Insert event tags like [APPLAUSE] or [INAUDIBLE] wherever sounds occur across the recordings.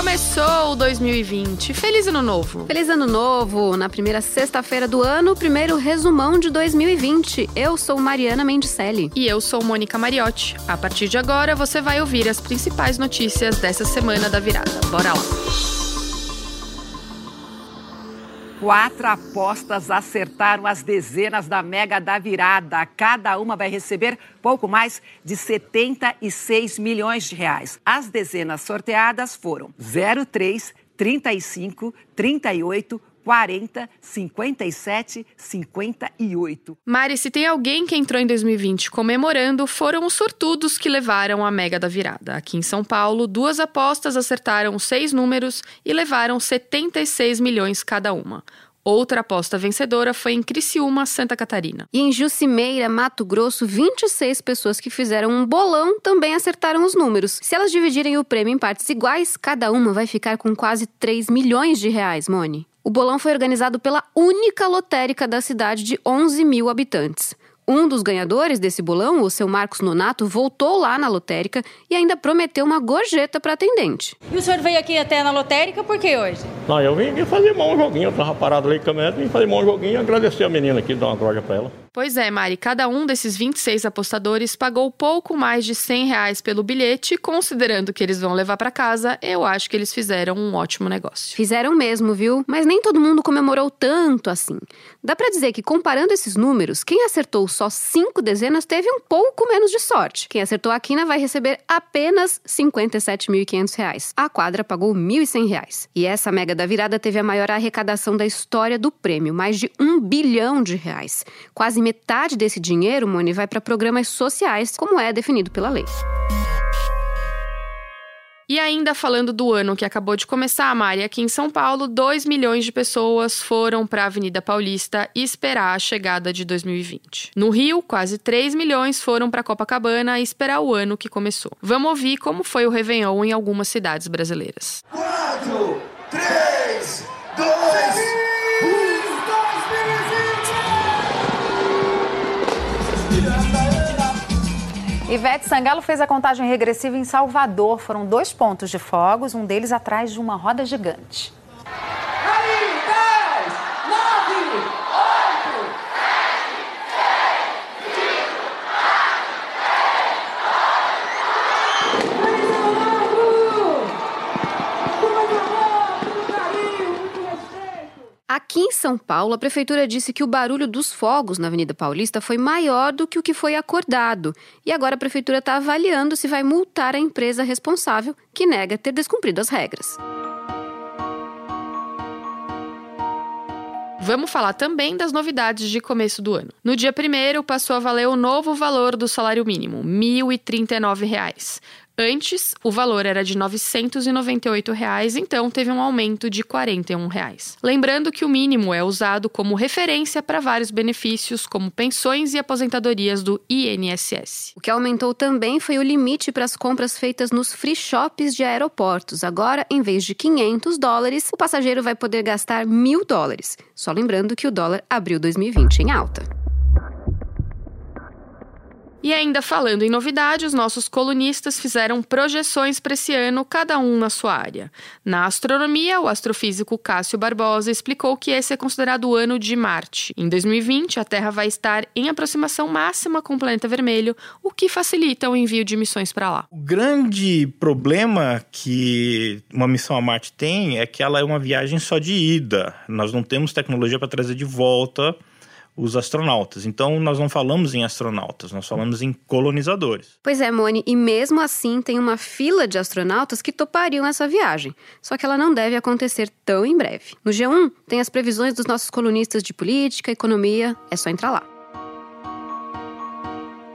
Começou o 2020. Feliz ano novo. Feliz ano novo. Na primeira sexta-feira do ano, primeiro resumão de 2020. Eu sou Mariana Mendicelli. E eu sou Mônica Mariotti. A partir de agora, você vai ouvir as principais notícias dessa semana da virada. Bora lá. Quatro apostas acertaram as dezenas da Mega da Virada. Cada uma vai receber pouco mais de 76 milhões de reais. As dezenas sorteadas foram 03, 35, 38, 40, 57, 58. Mari, se tem alguém que entrou em 2020 comemorando, foram os sortudos que levaram a Mega da Virada. Aqui em São Paulo, duas apostas acertaram seis números e levaram 76 milhões cada uma. Outra aposta vencedora foi em Criciúma, Santa Catarina. E em Jucimeira, Mato Grosso, 26 pessoas que fizeram um bolão também acertaram os números. Se elas dividirem o prêmio em partes iguais, cada uma vai ficar com quase 3 milhões de reais, Mone. O bolão foi organizado pela única lotérica da cidade de 11 mil habitantes. Um dos ganhadores desse bolão, o seu Marcos Nonato, voltou lá na lotérica e ainda prometeu uma gorjeta para atendente. E o senhor veio aqui até na lotérica por que hoje? Não, eu vim aqui fazer um joguinho, eu tava parado ali com a caminhonete, vim fazer um joguinho e agradecer a menina aqui, dar uma gorja para ela. Pois é, Mari, cada um desses 26 apostadores pagou pouco mais de 100 reais pelo bilhete, considerando que eles vão levar para casa, eu acho que eles fizeram um ótimo negócio. Fizeram mesmo, viu? Mas nem todo mundo comemorou tanto assim. Dá para dizer que, comparando esses números, quem acertou só cinco dezenas teve um pouco menos de sorte. Quem acertou a quina vai receber apenas R$ 57.500. A quadra pagou R$ 1.100. E essa mega da virada teve a maior arrecadação da história do prêmio, mais de um bilhão de reais. Quase quase metade desse dinheiro, Moni, vai para programas sociais, como é definido pela lei. E ainda falando do ano que acabou de começar, Mari, aqui em São Paulo, 2 milhões de pessoas foram para a Avenida Paulista esperar a chegada de 2020. No Rio, quase 3 milhões foram para Copacabana esperar o ano que começou. Vamos ouvir como foi o Réveillon em algumas cidades brasileiras. 4, 3, 2, Ivete Sangalo fez a contagem regressiva em Salvador. Foram dois pontos de fogos, um deles atrás de uma roda gigante. Aqui em São Paulo, a prefeitura disse que o barulho dos fogos na Avenida Paulista foi maior do que o que foi acordado. E agora a prefeitura está avaliando se vai multar a empresa responsável que nega ter descumprido as regras. Vamos falar também das novidades de começo do ano. No dia 1 passou a valer o novo valor do salário mínimo, R$ 1.039. Antes, o valor era de 998 reais, então teve um aumento de 41 reais. Lembrando que o mínimo é usado como referência para vários benefícios, como pensões e aposentadorias do INSS. O que aumentou também foi o limite para as compras feitas nos free shops de aeroportos. Agora, em vez de 500 dólares, o passageiro vai poder gastar mil dólares. Só lembrando que o dólar abriu 2020 em alta. E ainda falando em novidade, os nossos colunistas fizeram projeções para esse ano, cada um na sua área. Na astronomia, o astrofísico Cássio Barbosa explicou que esse é considerado o ano de Marte. Em 2020, a Terra vai estar em aproximação máxima com o planeta vermelho, o que facilita o envio de missões para lá. O grande problema que uma missão a Marte tem é que ela é uma viagem só de ida. Nós não temos tecnologia para trazer de volta os astronautas. Então, nós não falamos em astronautas, nós falamos em colonizadores. Pois é, Mone, e mesmo assim tem uma fila de astronautas que topariam essa viagem. Só que ela não deve acontecer tão em breve. No G1 tem as previsões dos nossos colunistas de política, economia, é só entrar lá.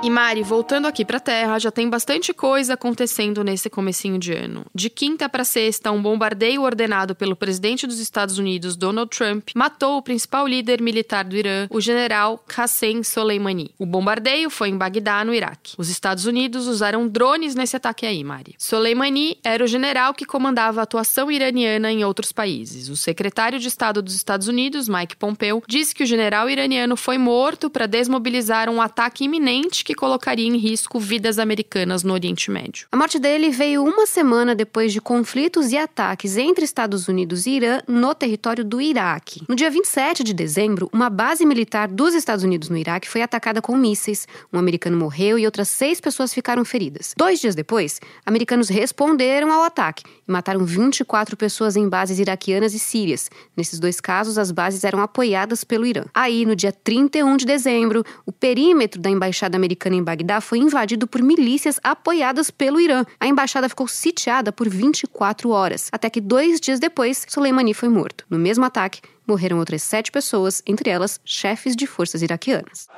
E Mari, voltando aqui para Terra, já tem bastante coisa acontecendo nesse comecinho de ano. De quinta para sexta, um bombardeio ordenado pelo presidente dos Estados Unidos, Donald Trump, matou o principal líder militar do Irã, o general Qassem Soleimani. O bombardeio foi em Bagdá, no Iraque. Os Estados Unidos usaram drones nesse ataque aí, Mari. Soleimani era o general que comandava a atuação iraniana em outros países. O secretário de Estado dos Estados Unidos, Mike Pompeo, disse que o general iraniano foi morto para desmobilizar um ataque iminente que colocaria em risco vidas americanas no Oriente Médio. A morte dele veio uma semana depois de conflitos e ataques entre Estados Unidos e Irã no território do Iraque. No dia 27 de dezembro, uma base militar dos Estados Unidos no Iraque foi atacada com mísseis. Um americano morreu e outras seis pessoas ficaram feridas. Dois dias depois, americanos responderam ao ataque e mataram 24 pessoas em bases iraquianas e sírias. Nesses dois casos, as bases eram apoiadas pelo Irã. Aí, no dia 31 de dezembro, o perímetro da embaixada americana em Bagdá foi invadido por milícias apoiadas pelo Irã. A embaixada ficou sitiada por 24 horas, até que dois dias depois, Soleimani foi morto. No mesmo ataque, morreram outras sete pessoas, entre elas chefes de forças iraquianas.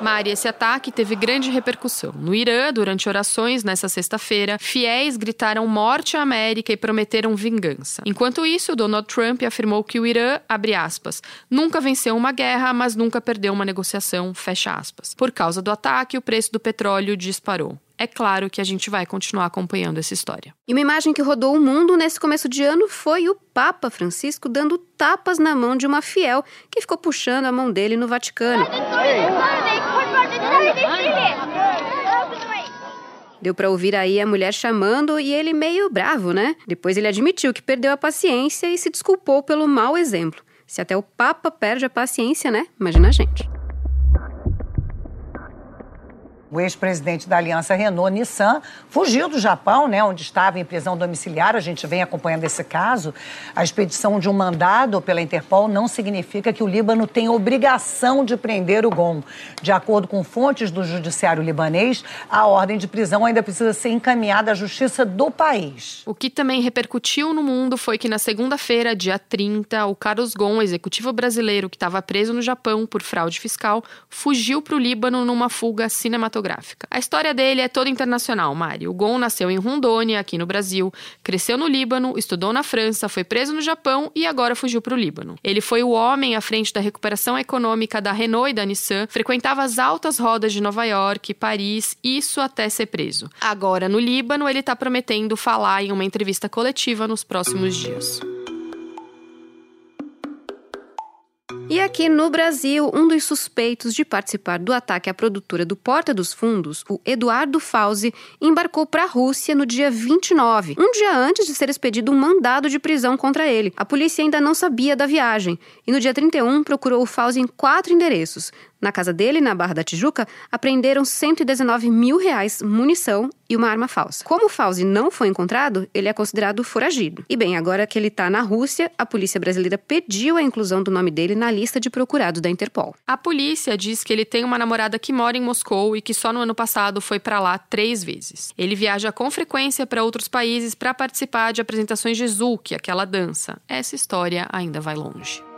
Mari, esse ataque teve grande repercussão. No Irã, durante orações nessa sexta-feira, fiéis gritaram morte à América e prometeram vingança. Enquanto isso, Donald Trump afirmou que o Irã, abre aspas, nunca venceu uma guerra, mas nunca perdeu uma negociação, fecha aspas. Por causa do ataque, o preço do petróleo disparou é claro que a gente vai continuar acompanhando essa história. E uma imagem que rodou o mundo nesse começo de ano foi o Papa Francisco dando tapas na mão de uma fiel que ficou puxando a mão dele no Vaticano. Deu para ouvir aí a mulher chamando e ele meio bravo, né? Depois ele admitiu que perdeu a paciência e se desculpou pelo mau exemplo. Se até o Papa perde a paciência, né? Imagina a gente. O ex-presidente da aliança Renault-Nissan fugiu do Japão, né, onde estava em prisão domiciliar. A gente vem acompanhando esse caso. A expedição de um mandado pela Interpol não significa que o Líbano tem obrigação de prender o Gon. De acordo com fontes do judiciário libanês, a ordem de prisão ainda precisa ser encaminhada à justiça do país. O que também repercutiu no mundo foi que na segunda-feira, dia 30, o Carlos Gon, executivo brasileiro que estava preso no Japão por fraude fiscal, fugiu para o Líbano numa fuga cinematográfica cinematográfica. A história dele é toda internacional, Mari. O Gon nasceu em Rondônia, aqui no Brasil, cresceu no Líbano, estudou na França, foi preso no Japão e agora fugiu para o Líbano. Ele foi o homem à frente da recuperação econômica da Renault e da Nissan, frequentava as altas rodas de Nova York, Paris, isso até ser preso. Agora, no Líbano, ele está prometendo falar em uma entrevista coletiva nos próximos dias. E aqui no Brasil, um dos suspeitos de participar do ataque à produtora do Porta dos Fundos, o Eduardo Fauzi, embarcou para a Rússia no dia 29, um dia antes de ser expedido um mandado de prisão contra ele. A polícia ainda não sabia da viagem e no dia 31 procurou o Fauzi em quatro endereços, na casa dele, na Barra da Tijuca, apreenderam 119 mil reais, munição e uma arma falsa. Como o Fauzi não foi encontrado, ele é considerado foragido. E bem, agora que ele está na Rússia, a polícia brasileira pediu a inclusão do nome dele na lista de procurados da Interpol. A polícia diz que ele tem uma namorada que mora em Moscou e que só no ano passado foi para lá três vezes. Ele viaja com frequência para outros países para participar de apresentações de Zouk, aquela dança. Essa história ainda vai longe.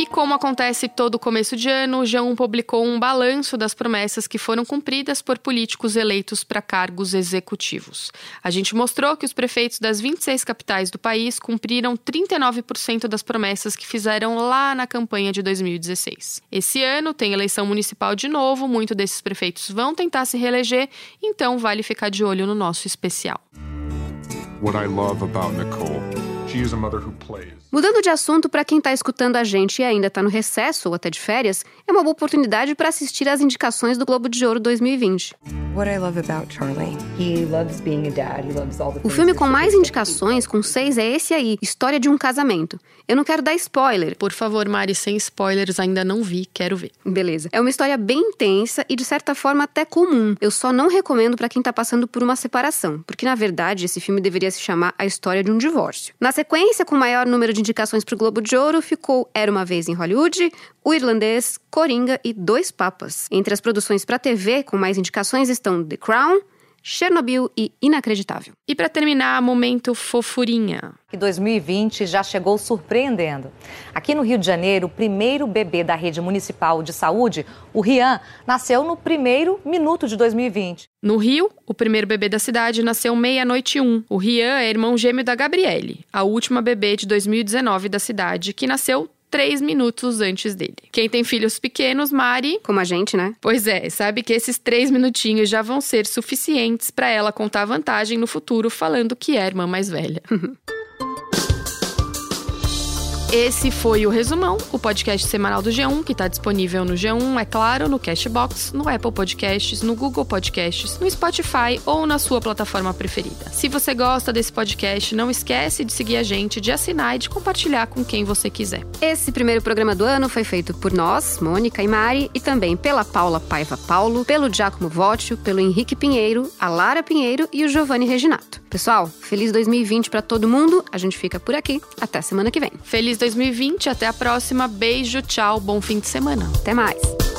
E como acontece todo começo de ano, o G1 publicou um balanço das promessas que foram cumpridas por políticos eleitos para cargos executivos. A gente mostrou que os prefeitos das 26 capitais do país cumpriram 39% das promessas que fizeram lá na campanha de 2016. Esse ano tem eleição municipal de novo, muitos desses prefeitos vão tentar se reeleger, então vale ficar de olho no nosso especial. What I love about Nicole, she is a mother who plays. Mudando de assunto, para quem está escutando a gente e ainda está no recesso ou até de férias, é uma boa oportunidade para assistir às indicações do Globo de Ouro 2020. O filme com mais indicações, com seis, é esse aí, História de um Casamento. Eu não quero dar spoiler. Por favor, Mari, sem spoilers, ainda não vi, quero ver. Beleza. É uma história bem intensa e de certa forma até comum. Eu só não recomendo para quem está passando por uma separação, porque na verdade esse filme deveria se chamar A História de um Divórcio. Na sequência, com maior número de indicações para o Globo de Ouro ficou Era uma Vez em Hollywood, O Irlandês, Coringa e Dois Papas. Entre as produções para TV com mais indicações estão The Crown, Chernobyl e Inacreditável. E para terminar, momento fofurinha. Que 2020 já chegou surpreendendo. Aqui no Rio de Janeiro, o primeiro bebê da rede municipal de saúde, o Rian, nasceu no primeiro minuto de 2020. No Rio, o primeiro bebê da cidade nasceu meia-noite um. O Rian é irmão gêmeo da Gabriele, a última bebê de 2019 da cidade, que nasceu três minutos antes dele. Quem tem filhos pequenos, Mari. Como a gente, né? Pois é, sabe que esses três minutinhos já vão ser suficientes para ela contar vantagem no futuro, falando que é a irmã mais velha. [LAUGHS] Esse foi o Resumão, o podcast semanal do G1, que está disponível no G1, é claro, no Cashbox, no Apple Podcasts, no Google Podcasts, no Spotify ou na sua plataforma preferida. Se você gosta desse podcast, não esquece de seguir a gente, de assinar e de compartilhar com quem você quiser. Esse primeiro programa do ano foi feito por nós, Mônica e Mari, e também pela Paula Paiva Paulo, pelo Giacomo Vótio, pelo Henrique Pinheiro, a Lara Pinheiro e o Giovanni Reginato. Pessoal, feliz 2020 para todo mundo. A gente fica por aqui. Até semana que vem. Feliz 2020, até a próxima. Beijo, tchau, bom fim de semana. Até mais.